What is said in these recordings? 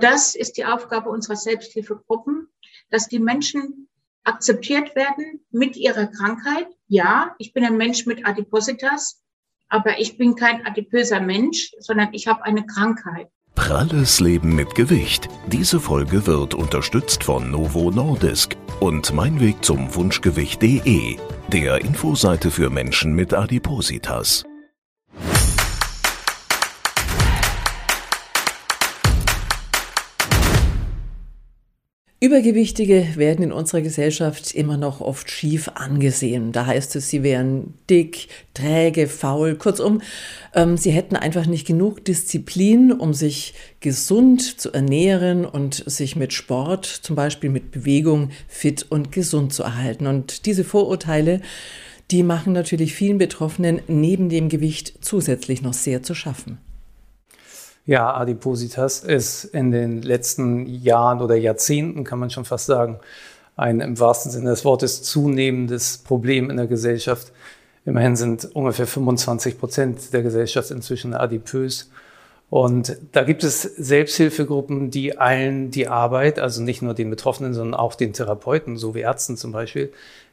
Das ist die Aufgabe unserer Selbsthilfegruppen, dass die Menschen akzeptiert werden mit ihrer Krankheit. Ja, ich bin ein Mensch mit Adipositas, aber ich bin kein adipöser Mensch, sondern ich habe eine Krankheit. Pralles Leben mit Gewicht. Diese Folge wird unterstützt von Novo Nordisk und Mein Weg zum Wunschgewicht.de, der Infoseite für Menschen mit Adipositas. Übergewichtige werden in unserer Gesellschaft immer noch oft schief angesehen. Da heißt es, sie wären dick, träge, faul. Kurzum, ähm, sie hätten einfach nicht genug Disziplin, um sich gesund zu ernähren und sich mit Sport, zum Beispiel mit Bewegung, fit und gesund zu erhalten. Und diese Vorurteile, die machen natürlich vielen Betroffenen neben dem Gewicht zusätzlich noch sehr zu schaffen. Ja, Adipositas ist in den letzten Jahren oder Jahrzehnten, kann man schon fast sagen, ein im wahrsten Sinne des Wortes zunehmendes Problem in der Gesellschaft. Immerhin sind ungefähr 25 Prozent der Gesellschaft inzwischen adipös. Und da gibt es Selbsthilfegruppen, die allen die Arbeit, also nicht nur den Betroffenen, sondern auch den Therapeuten, so wie Ärzten zum Beispiel,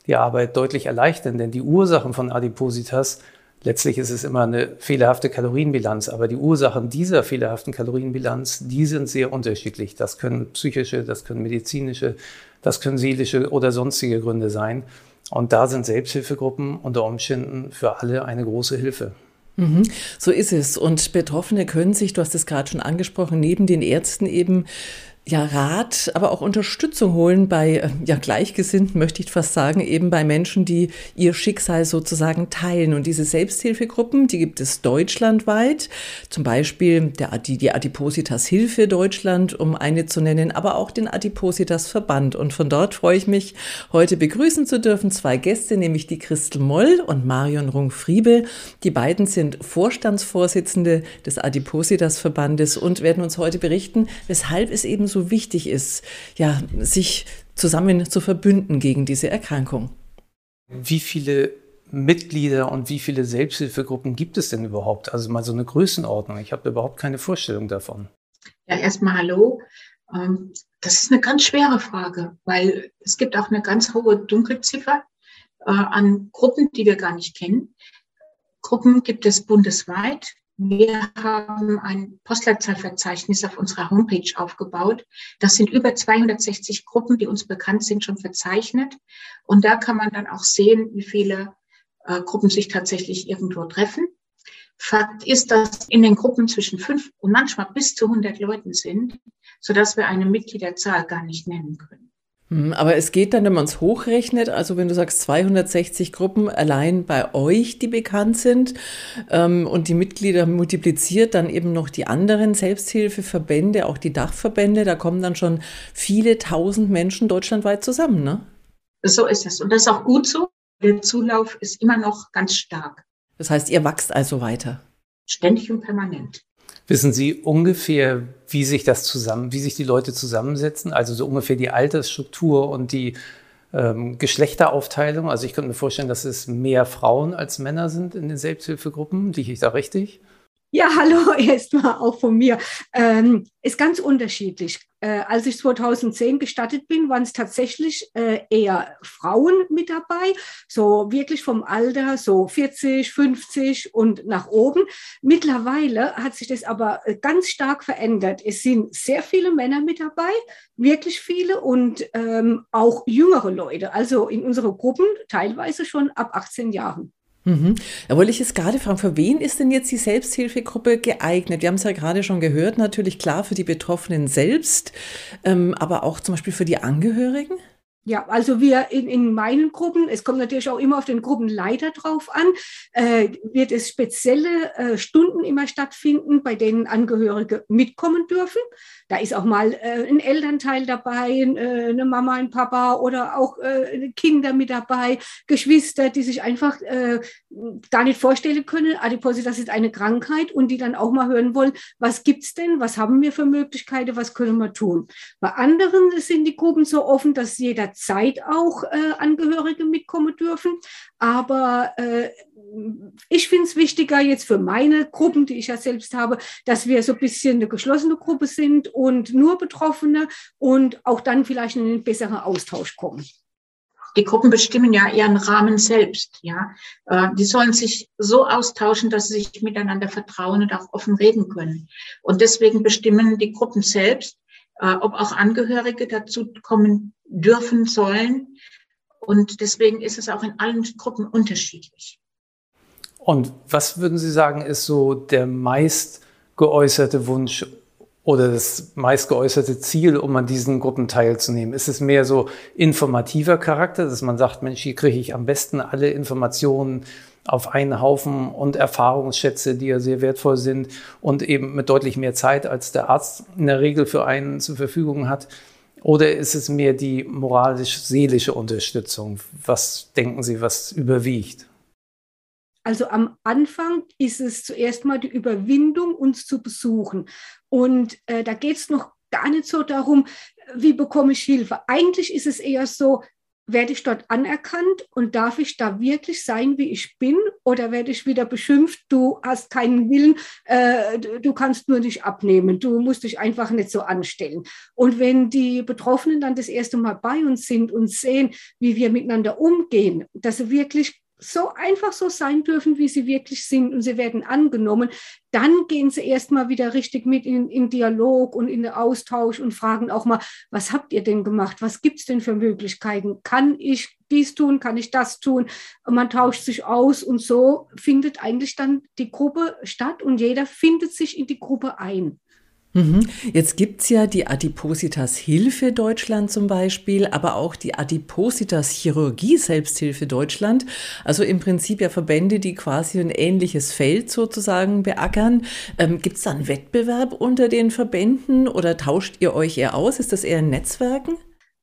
die Arbeit deutlich erleichtern. Denn die Ursachen von Adipositas Letztlich ist es immer eine fehlerhafte Kalorienbilanz, aber die Ursachen dieser fehlerhaften Kalorienbilanz, die sind sehr unterschiedlich. Das können psychische, das können medizinische, das können seelische oder sonstige Gründe sein. Und da sind Selbsthilfegruppen unter Umständen für alle eine große Hilfe. Mhm, so ist es. Und Betroffene können sich, du hast es gerade schon angesprochen, neben den Ärzten eben ja, Rat, aber auch Unterstützung holen bei äh, ja, Gleichgesinnten, möchte ich fast sagen, eben bei Menschen, die ihr Schicksal sozusagen teilen. Und diese Selbsthilfegruppen, die gibt es deutschlandweit, zum Beispiel der, die, die Adipositas Hilfe Deutschland, um eine zu nennen, aber auch den Adipositas Verband. Und von dort freue ich mich, heute begrüßen zu dürfen zwei Gäste, nämlich die Christel Moll und Marion Rung-Friebel. Die beiden sind Vorstandsvorsitzende des Adipositas Verbandes und werden uns heute berichten, weshalb es eben so wichtig ist, ja, sich zusammen zu verbünden gegen diese Erkrankung. Wie viele Mitglieder und wie viele Selbsthilfegruppen gibt es denn überhaupt? Also mal so eine Größenordnung. Ich habe überhaupt keine Vorstellung davon. Ja, erstmal hallo. Ähm, das ist eine ganz schwere Frage, weil es gibt auch eine ganz hohe Dunkelziffer äh, an Gruppen, die wir gar nicht kennen. Gruppen gibt es bundesweit. Wir haben ein Postleitzahlverzeichnis auf unserer Homepage aufgebaut. Das sind über 260 Gruppen, die uns bekannt sind, schon verzeichnet. Und da kann man dann auch sehen, wie viele äh, Gruppen sich tatsächlich irgendwo treffen. Fakt ist, dass in den Gruppen zwischen fünf und manchmal bis zu 100 Leuten sind, sodass wir eine Mitgliederzahl gar nicht nennen können. Hm, aber es geht dann, wenn man es hochrechnet, also wenn du sagst 260 Gruppen allein bei euch, die bekannt sind ähm, und die Mitglieder multipliziert, dann eben noch die anderen Selbsthilfeverbände, auch die Dachverbände, da kommen dann schon viele tausend Menschen deutschlandweit zusammen, ne? So ist es und das ist auch gut so. Der Zulauf ist immer noch ganz stark. Das heißt, ihr wachst also weiter? Ständig und permanent. Wissen Sie ungefähr, wie sich das zusammen, wie sich die Leute zusammensetzen? Also so ungefähr die Altersstruktur und die ähm, Geschlechteraufteilung. Also ich könnte mir vorstellen, dass es mehr Frauen als Männer sind in den Selbsthilfegruppen. Liege ich da richtig? Ja, hallo erstmal auch von mir. Ähm, ist ganz unterschiedlich. Äh, als ich 2010 gestartet bin, waren es tatsächlich äh, eher Frauen mit dabei, so wirklich vom Alter so 40, 50 und nach oben. Mittlerweile hat sich das aber äh, ganz stark verändert. Es sind sehr viele Männer mit dabei, wirklich viele und ähm, auch jüngere Leute, also in unseren Gruppen teilweise schon ab 18 Jahren. Mhm. Da wollte ich jetzt gerade fragen, für wen ist denn jetzt die Selbsthilfegruppe geeignet? Wir haben es ja gerade schon gehört, natürlich klar für die Betroffenen selbst, ähm, aber auch zum Beispiel für die Angehörigen? Ja, also wir in, in meinen Gruppen, es kommt natürlich auch immer auf den Gruppenleiter drauf an, äh, wird es spezielle äh, Stunden immer stattfinden, bei denen Angehörige mitkommen dürfen. Da ist auch mal äh, ein Elternteil dabei, äh, eine Mama, ein Papa oder auch äh, Kinder mit dabei, Geschwister, die sich einfach äh, gar nicht vorstellen können, Adipositas ist eine Krankheit und die dann auch mal hören wollen, was gibt's denn, was haben wir für Möglichkeiten, was können wir tun. Bei anderen sind die Gruppen so offen, dass jeder Zeit auch äh, Angehörige mitkommen dürfen. Aber äh, ich finde es wichtiger jetzt für meine Gruppen, die ich ja selbst habe, dass wir so ein bisschen eine geschlossene Gruppe sind und nur Betroffene und auch dann vielleicht in einen besseren Austausch kommen. Die Gruppen bestimmen ja ihren Rahmen selbst, ja. Äh, die sollen sich so austauschen, dass sie sich miteinander vertrauen und auch offen reden können. Und deswegen bestimmen die Gruppen selbst, äh, ob auch Angehörige dazu kommen dürfen sollen. Und deswegen ist es auch in allen Gruppen unterschiedlich. Und was würden Sie sagen, ist so der meist geäußerte Wunsch oder das meist geäußerte Ziel, um an diesen Gruppen teilzunehmen? Ist es mehr so informativer Charakter, dass man sagt, Mensch, hier kriege ich am besten alle Informationen auf einen Haufen und Erfahrungsschätze, die ja sehr wertvoll sind und eben mit deutlich mehr Zeit, als der Arzt in der Regel für einen zur Verfügung hat? Oder ist es mehr die moralisch-seelische Unterstützung? Was denken Sie, was überwiegt? Also am Anfang ist es zuerst mal die Überwindung, uns zu besuchen. Und äh, da geht es noch gar nicht so darum, wie bekomme ich Hilfe. Eigentlich ist es eher so, werde ich dort anerkannt und darf ich da wirklich sein, wie ich bin? Oder werde ich wieder beschimpft, du hast keinen Willen, äh, du kannst nur nicht abnehmen, du musst dich einfach nicht so anstellen. Und wenn die Betroffenen dann das erste Mal bei uns sind und sehen, wie wir miteinander umgehen, dass sie wirklich so einfach so sein dürfen, wie sie wirklich sind und sie werden angenommen, dann gehen sie erstmal wieder richtig mit in, in Dialog und in den Austausch und fragen auch mal, was habt ihr denn gemacht? Was gibt es denn für Möglichkeiten? Kann ich dies tun? Kann ich das tun? Und man tauscht sich aus und so findet eigentlich dann die Gruppe statt und jeder findet sich in die Gruppe ein. Mhm. Jetzt gibt's ja die Adipositas Hilfe Deutschland zum Beispiel, aber auch die Adipositas Chirurgie Selbsthilfe Deutschland. Also im Prinzip ja Verbände, die quasi ein ähnliches Feld sozusagen beackern. Ähm, gibt's da einen Wettbewerb unter den Verbänden oder tauscht ihr euch eher aus? Ist das eher ein Netzwerken?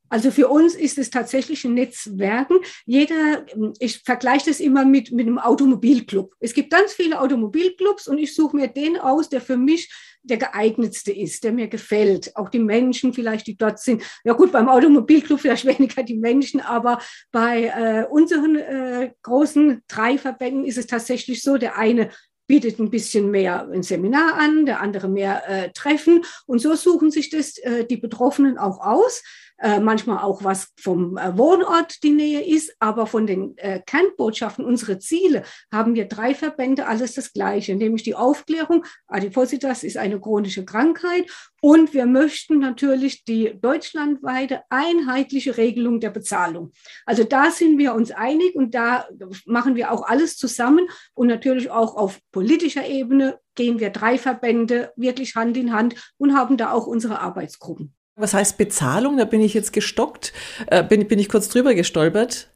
Also für uns ist es tatsächlich ein Netzwerken. Jeder, ich vergleiche das immer mit, mit einem Automobilclub. Es gibt ganz viele Automobilclubs und ich suche mir den aus, der für mich der geeignetste ist, der mir gefällt. Auch die Menschen vielleicht, die dort sind. Ja gut, beim Automobilclub vielleicht weniger die Menschen, aber bei äh, unseren äh, großen drei Verbänden ist es tatsächlich so, der eine bietet ein bisschen mehr ein Seminar an, der andere mehr äh, Treffen. Und so suchen sich das äh, die Betroffenen auch aus. Äh, manchmal auch was vom äh, Wohnort die Nähe ist, aber von den äh, Kernbotschaften, unsere Ziele, haben wir drei Verbände alles das Gleiche, nämlich die Aufklärung. Adipositas ist eine chronische Krankheit und wir möchten natürlich die deutschlandweite einheitliche Regelung der Bezahlung. Also da sind wir uns einig und da machen wir auch alles zusammen und natürlich auch auf politischer Ebene gehen wir drei Verbände wirklich Hand in Hand und haben da auch unsere Arbeitsgruppen. Was heißt Bezahlung? Da bin ich jetzt gestockt, äh, bin, bin ich kurz drüber gestolpert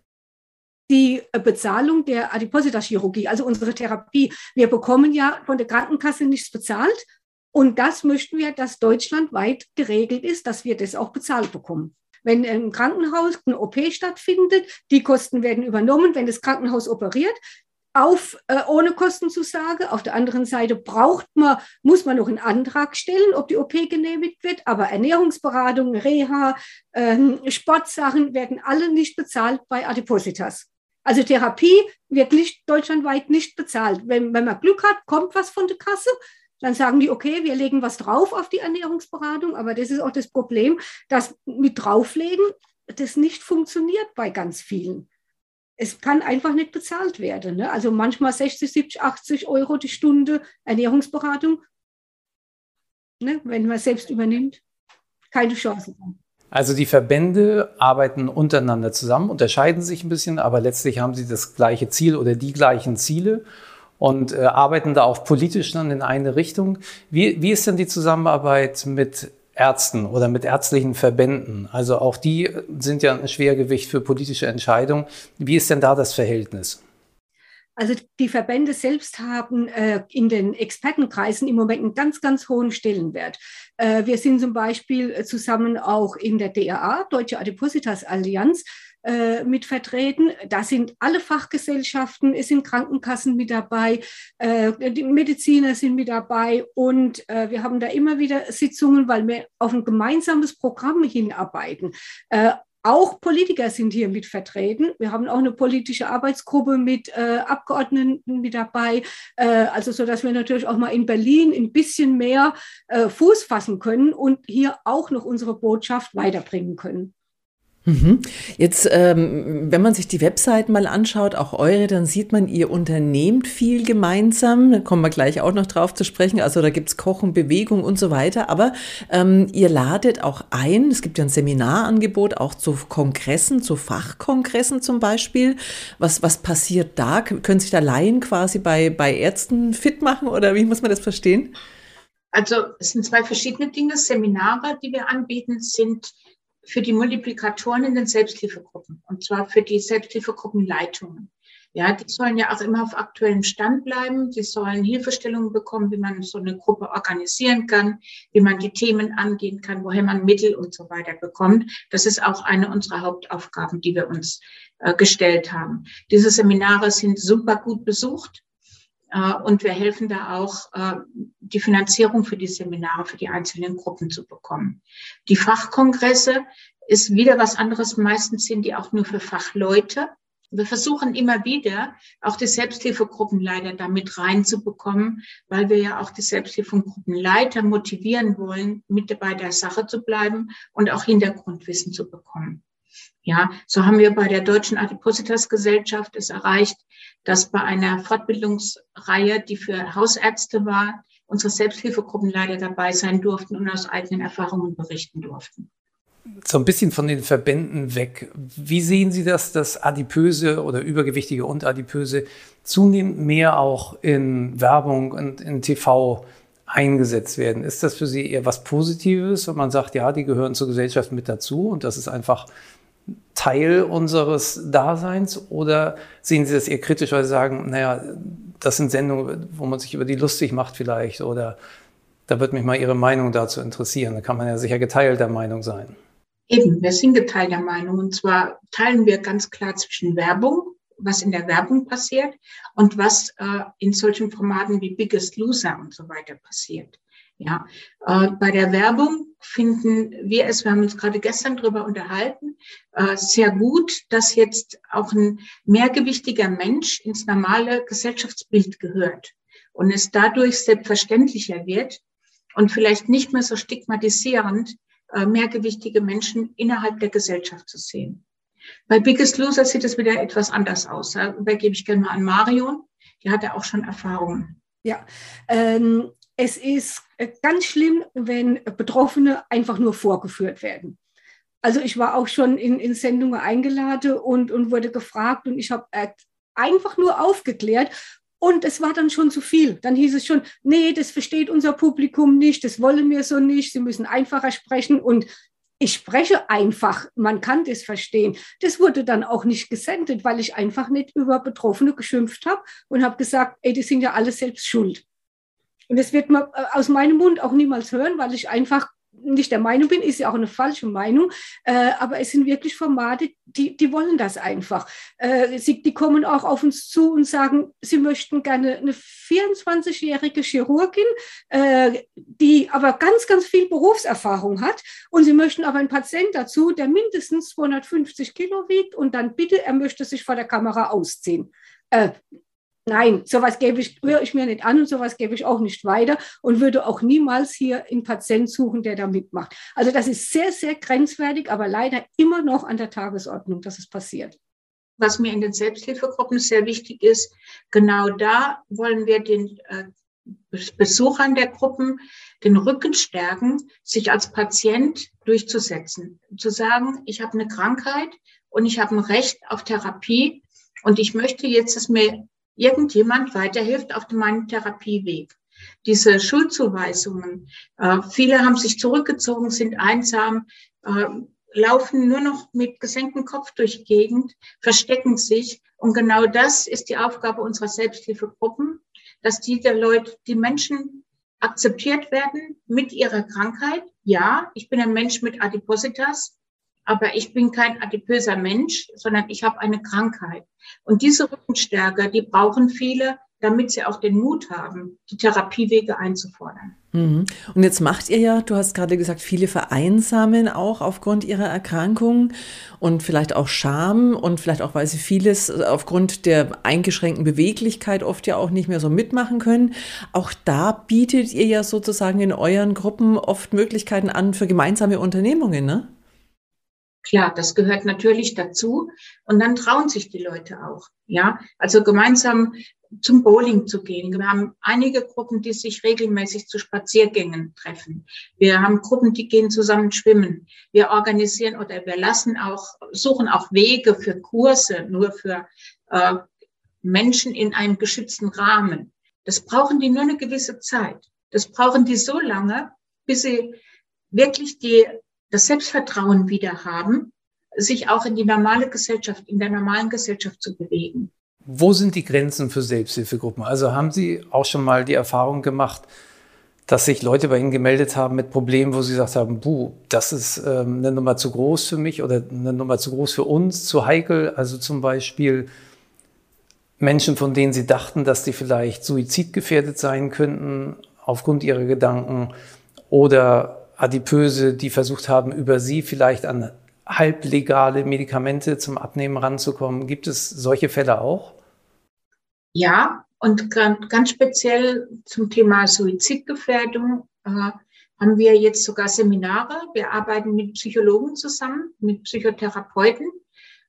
die äh, Bezahlung der Adipositas-Chirurgie, also unsere Therapie. Wir bekommen ja von der Krankenkasse nichts bezahlt. Und das möchten wir, dass deutschlandweit geregelt ist, dass wir das auch bezahlt bekommen. Wenn im Krankenhaus eine OP stattfindet, die Kosten werden übernommen. Wenn das Krankenhaus operiert, auf, äh, ohne Kostenzusage. Auf der anderen Seite braucht man, muss man noch einen Antrag stellen, ob die OP genehmigt wird. Aber Ernährungsberatung, Reha, äh, Sportsachen werden alle nicht bezahlt bei Adipositas. Also Therapie wird nicht deutschlandweit nicht bezahlt. Wenn, wenn man Glück hat, kommt was von der Kasse. Dann sagen die, okay, wir legen was drauf auf die Ernährungsberatung. Aber das ist auch das Problem, dass mit drauflegen das nicht funktioniert bei ganz vielen es kann einfach nicht bezahlt werden. Ne? Also manchmal 60, 70, 80 Euro die Stunde Ernährungsberatung, ne? wenn man selbst übernimmt. Keine Chance. Also die Verbände arbeiten untereinander zusammen, unterscheiden sich ein bisschen, aber letztlich haben sie das gleiche Ziel oder die gleichen Ziele und äh, arbeiten da auch politisch dann in eine Richtung. Wie, wie ist denn die Zusammenarbeit mit Ärzten oder mit ärztlichen Verbänden. Also auch die sind ja ein Schwergewicht für politische Entscheidungen. Wie ist denn da das Verhältnis? Also die Verbände selbst haben äh, in den Expertenkreisen im Moment einen ganz, ganz hohen Stellenwert. Äh, wir sind zum Beispiel zusammen auch in der DRA, Deutsche Adipositas Allianz, äh, mit vertreten. Da sind alle Fachgesellschaften, es sind Krankenkassen mit dabei, äh, die Mediziner sind mit dabei und äh, wir haben da immer wieder Sitzungen, weil wir auf ein gemeinsames Programm hinarbeiten. Äh, auch Politiker sind hier mit vertreten. Wir haben auch eine politische Arbeitsgruppe mit äh, Abgeordneten mit dabei. Äh, also so, dass wir natürlich auch mal in Berlin ein bisschen mehr äh, Fuß fassen können und hier auch noch unsere Botschaft weiterbringen können. Mhm. Jetzt, ähm, wenn man sich die Webseiten mal anschaut, auch eure, dann sieht man, ihr unternehmt viel gemeinsam. Da kommen wir gleich auch noch drauf zu sprechen. Also da gibt's Kochen, Bewegung und so weiter. Aber ähm, ihr ladet auch ein. Es gibt ja ein Seminarangebot auch zu Kongressen, zu Fachkongressen zum Beispiel. Was, was passiert da? Können sich da Laien quasi bei, bei Ärzten fit machen oder wie muss man das verstehen? Also es sind zwei verschiedene Dinge. Seminare, die wir anbieten, sind für die Multiplikatoren in den Selbsthilfegruppen und zwar für die Selbsthilfegruppenleitungen. Ja, die sollen ja auch immer auf aktuellem Stand bleiben. Die sollen Hilfestellungen bekommen, wie man so eine Gruppe organisieren kann, wie man die Themen angehen kann, woher man Mittel und so weiter bekommt. Das ist auch eine unserer Hauptaufgaben, die wir uns äh, gestellt haben. Diese Seminare sind super gut besucht. Äh, und wir helfen da auch, äh, die Finanzierung für die Seminare für die einzelnen Gruppen zu bekommen. Die Fachkongresse ist wieder was anderes. Meistens sind die auch nur für Fachleute. Wir versuchen immer wieder, auch die Selbsthilfegruppenleiter damit reinzubekommen, weil wir ja auch die Selbsthilfegruppenleiter motivieren wollen, mit bei der Sache zu bleiben und auch Hintergrundwissen zu bekommen. Ja, so haben wir bei der Deutschen Adipositas Gesellschaft es erreicht, dass bei einer Fortbildungsreihe, die für Hausärzte war, unsere Selbsthilfegruppen leider dabei sein durften und aus eigenen Erfahrungen berichten durften. So ein bisschen von den Verbänden weg. Wie sehen Sie das, dass Adipöse oder Übergewichtige und Adipöse zunehmend mehr auch in Werbung und in TV eingesetzt werden? Ist das für Sie eher was Positives, wenn man sagt, ja, die gehören zur Gesellschaft mit dazu und das ist einfach Teil unseres Daseins oder sehen Sie das eher kritisch, weil Sie sagen, naja, das sind Sendungen, wo man sich über die lustig macht vielleicht oder da wird mich mal Ihre Meinung dazu interessieren. Da kann man ja sicher geteilter Meinung sein. Eben, wir sind geteilter Meinung und zwar teilen wir ganz klar zwischen Werbung, was in der Werbung passiert und was äh, in solchen Formaten wie Biggest Loser und so weiter passiert. Ja, äh, bei der Werbung finden wir es, wir haben uns gerade gestern darüber unterhalten, äh, sehr gut, dass jetzt auch ein mehrgewichtiger Mensch ins normale Gesellschaftsbild gehört und es dadurch selbstverständlicher wird und vielleicht nicht mehr so stigmatisierend, äh, mehrgewichtige Menschen innerhalb der Gesellschaft zu sehen. Bei Biggest Loser sieht es wieder etwas anders aus. Da übergebe ich gerne mal an Marion. Die hatte auch schon Erfahrungen. Ja, ähm, es ist äh, ganz schlimm, wenn Betroffene einfach nur vorgeführt werden. Also ich war auch schon in, in Sendungen eingeladen und, und wurde gefragt und ich habe einfach nur aufgeklärt und es war dann schon zu viel. Dann hieß es schon, nee, das versteht unser Publikum nicht, das wollen wir so nicht, sie müssen einfacher sprechen und ich spreche einfach, man kann das verstehen. Das wurde dann auch nicht gesendet, weil ich einfach nicht über Betroffene geschimpft habe und habe gesagt, ey, die sind ja alle selbst schuld. Und das wird man äh, aus meinem Mund auch niemals hören, weil ich einfach nicht der Meinung bin, ist ja auch eine falsche Meinung, äh, aber es sind wirklich Formate, die, die wollen das einfach. Äh, sie, die kommen auch auf uns zu und sagen, sie möchten gerne eine 24-jährige Chirurgin, äh, die aber ganz, ganz viel Berufserfahrung hat und sie möchten aber einen Patienten dazu, der mindestens 250 Kilo wiegt und dann bitte, er möchte sich vor der Kamera ausziehen. Nein, sowas gebe ich, ich mir nicht an und sowas gebe ich auch nicht weiter und würde auch niemals hier einen Patient suchen, der da mitmacht. Also das ist sehr, sehr grenzwertig, aber leider immer noch an der Tagesordnung, dass es passiert. Was mir in den Selbsthilfegruppen sehr wichtig ist, genau da wollen wir den äh, Besuchern der Gruppen den Rücken stärken, sich als Patient durchzusetzen. Zu sagen, ich habe eine Krankheit und ich habe ein Recht auf Therapie und ich möchte jetzt, dass mir irgendjemand weiterhilft auf meinem Therapieweg. Diese Schuldzuweisungen, äh, viele haben sich zurückgezogen, sind einsam, äh, laufen nur noch mit gesenktem Kopf durch die Gegend, verstecken sich. Und genau das ist die Aufgabe unserer Selbsthilfegruppen, dass die der Leute, die Menschen akzeptiert werden mit ihrer Krankheit. Ja, ich bin ein Mensch mit Adipositas, aber ich bin kein adipöser Mensch, sondern ich habe eine Krankheit. Und diese Rückenstärke, die brauchen viele damit sie auch den Mut haben, die Therapiewege einzufordern. Mhm. Und jetzt macht ihr ja, du hast gerade gesagt, viele vereinsamen auch aufgrund ihrer Erkrankung und vielleicht auch Scham und vielleicht auch, weil sie vieles aufgrund der eingeschränkten Beweglichkeit oft ja auch nicht mehr so mitmachen können. Auch da bietet ihr ja sozusagen in euren Gruppen oft Möglichkeiten an für gemeinsame Unternehmungen, ne? Klar, das gehört natürlich dazu. Und dann trauen sich die Leute auch. Ja, also gemeinsam zum Bowling zu gehen. Wir haben einige Gruppen, die sich regelmäßig zu Spaziergängen treffen. Wir haben Gruppen, die gehen zusammen schwimmen. Wir organisieren oder wir lassen auch, suchen auch Wege für Kurse, nur für äh, Menschen in einem geschützten Rahmen. Das brauchen die nur eine gewisse Zeit. Das brauchen die so lange, bis sie wirklich die, das Selbstvertrauen wieder haben, sich auch in die normale Gesellschaft, in der normalen Gesellschaft zu bewegen. Wo sind die Grenzen für Selbsthilfegruppen? Also haben Sie auch schon mal die Erfahrung gemacht, dass sich Leute bei Ihnen gemeldet haben mit Problemen, wo Sie gesagt haben, buh, das ist ähm, eine Nummer zu groß für mich oder eine Nummer zu groß für uns, zu heikel. Also zum Beispiel Menschen, von denen Sie dachten, dass die vielleicht suizidgefährdet sein könnten aufgrund ihrer Gedanken oder Adipöse, die versucht haben, über Sie vielleicht an halblegale Medikamente zum Abnehmen ranzukommen. Gibt es solche Fälle auch? Ja, und ganz speziell zum Thema Suizidgefährdung äh, haben wir jetzt sogar Seminare. Wir arbeiten mit Psychologen zusammen, mit Psychotherapeuten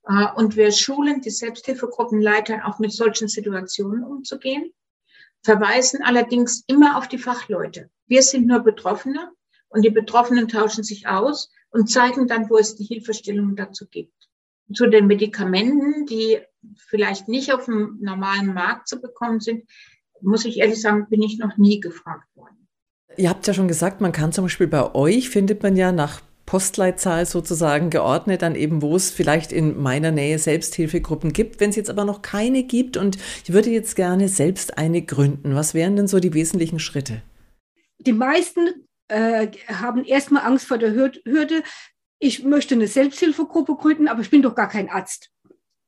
äh, und wir schulen die Selbsthilfegruppenleiter auch mit solchen Situationen umzugehen, verweisen allerdings immer auf die Fachleute. Wir sind nur Betroffene und die Betroffenen tauschen sich aus und zeigen dann, wo es die Hilfestellung dazu gibt. Zu den Medikamenten, die vielleicht nicht auf dem normalen Markt zu bekommen sind, muss ich ehrlich sagen, bin ich noch nie gefragt worden. Ihr habt ja schon gesagt, man kann zum Beispiel bei euch, findet man ja nach Postleitzahl sozusagen geordnet, dann eben, wo es vielleicht in meiner Nähe Selbsthilfegruppen gibt. Wenn es jetzt aber noch keine gibt und ich würde jetzt gerne selbst eine gründen, was wären denn so die wesentlichen Schritte? Die meisten äh, haben erstmal Angst vor der Hürde, ich möchte eine Selbsthilfegruppe gründen, aber ich bin doch gar kein Arzt.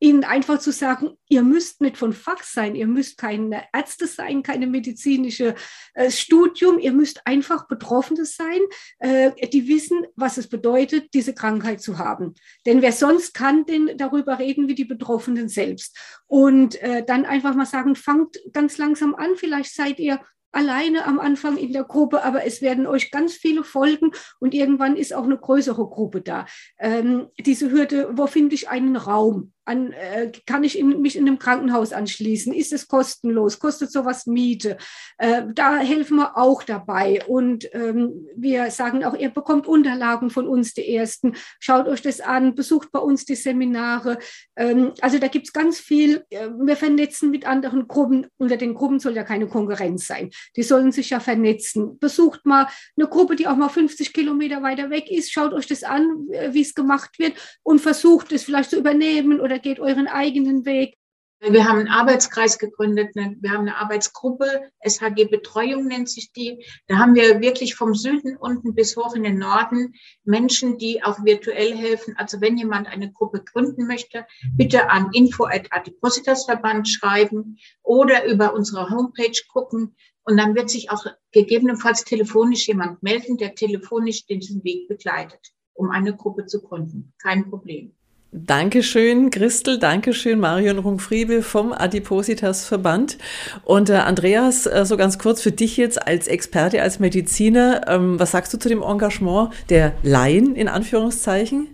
Ihnen einfach zu sagen, ihr müsst nicht von Fach sein, ihr müsst keine Ärzte sein, keine medizinische äh, Studium, ihr müsst einfach Betroffene sein, äh, die wissen, was es bedeutet, diese Krankheit zu haben. Denn wer sonst kann denn darüber reden wie die Betroffenen selbst? Und äh, dann einfach mal sagen, fangt ganz langsam an, vielleicht seid ihr alleine am Anfang in der Gruppe, aber es werden euch ganz viele folgen und irgendwann ist auch eine größere Gruppe da. Ähm, diese Hürde, wo finde ich einen Raum? An, äh, kann ich in, mich in einem Krankenhaus anschließen? Ist es kostenlos? Kostet sowas Miete? Äh, da helfen wir auch dabei. Und ähm, wir sagen auch, ihr bekommt Unterlagen von uns, die ersten. Schaut euch das an, besucht bei uns die Seminare. Ähm, also da gibt es ganz viel. Äh, wir vernetzen mit anderen Gruppen. Unter den Gruppen soll ja keine Konkurrenz sein. Die sollen sich ja vernetzen. Besucht mal eine Gruppe, die auch mal 50 Kilometer weiter weg ist. Schaut euch das an, äh, wie es gemacht wird und versucht es vielleicht zu übernehmen oder geht euren eigenen Weg. Wir haben einen Arbeitskreis gegründet, ne, wir haben eine Arbeitsgruppe, SHG Betreuung nennt sich die. Da haben wir wirklich vom Süden unten bis hoch in den Norden Menschen, die auch virtuell helfen. Also wenn jemand eine Gruppe gründen möchte, bitte an info at Adipositasverband schreiben oder über unsere Homepage gucken. Und dann wird sich auch gegebenenfalls telefonisch jemand melden, der telefonisch diesen Weg begleitet, um eine Gruppe zu gründen. Kein Problem. Dankeschön, Christel. Dankeschön, Marion Rungfriebe vom Adipositas Verband. Und äh, Andreas, äh, so ganz kurz für dich jetzt als Experte, als Mediziner, ähm, was sagst du zu dem Engagement der Laien in Anführungszeichen?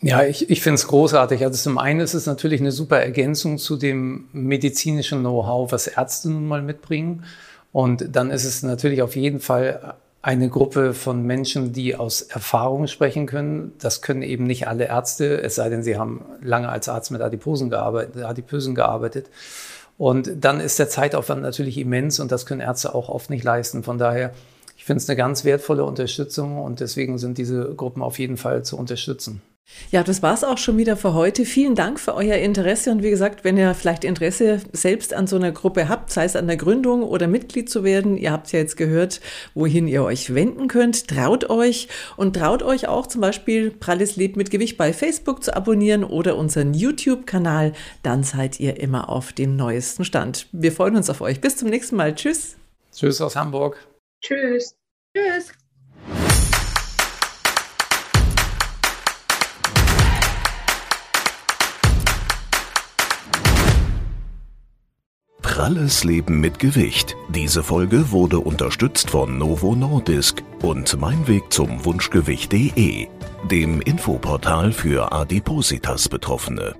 Ja, ich, ich finde es großartig. Also zum einen ist es natürlich eine super Ergänzung zu dem medizinischen Know-how, was Ärzte nun mal mitbringen. Und dann ist es natürlich auf jeden Fall eine Gruppe von Menschen, die aus Erfahrung sprechen können. Das können eben nicht alle Ärzte, es sei denn, sie haben lange als Arzt mit Adiposen gearbeitet, Adipösen gearbeitet. Und dann ist der Zeitaufwand natürlich immens und das können Ärzte auch oft nicht leisten. Von daher, ich finde es eine ganz wertvolle Unterstützung und deswegen sind diese Gruppen auf jeden Fall zu unterstützen. Ja, das war's auch schon wieder für heute. Vielen Dank für euer Interesse. Und wie gesagt, wenn ihr vielleicht Interesse selbst an so einer Gruppe habt, sei es an der Gründung oder Mitglied zu werden, ihr habt ja jetzt gehört, wohin ihr euch wenden könnt. Traut euch und traut euch auch zum Beispiel Pralles Leben mit Gewicht bei Facebook zu abonnieren oder unseren YouTube-Kanal. Dann seid ihr immer auf dem neuesten Stand. Wir freuen uns auf euch. Bis zum nächsten Mal. Tschüss. Tschüss aus Hamburg. Tschüss. Tschüss. Pralles Leben mit Gewicht. Diese Folge wurde unterstützt von Novo Nordisk und Mein Weg zum Wunschgewicht.de, dem Infoportal für Adipositas Betroffene.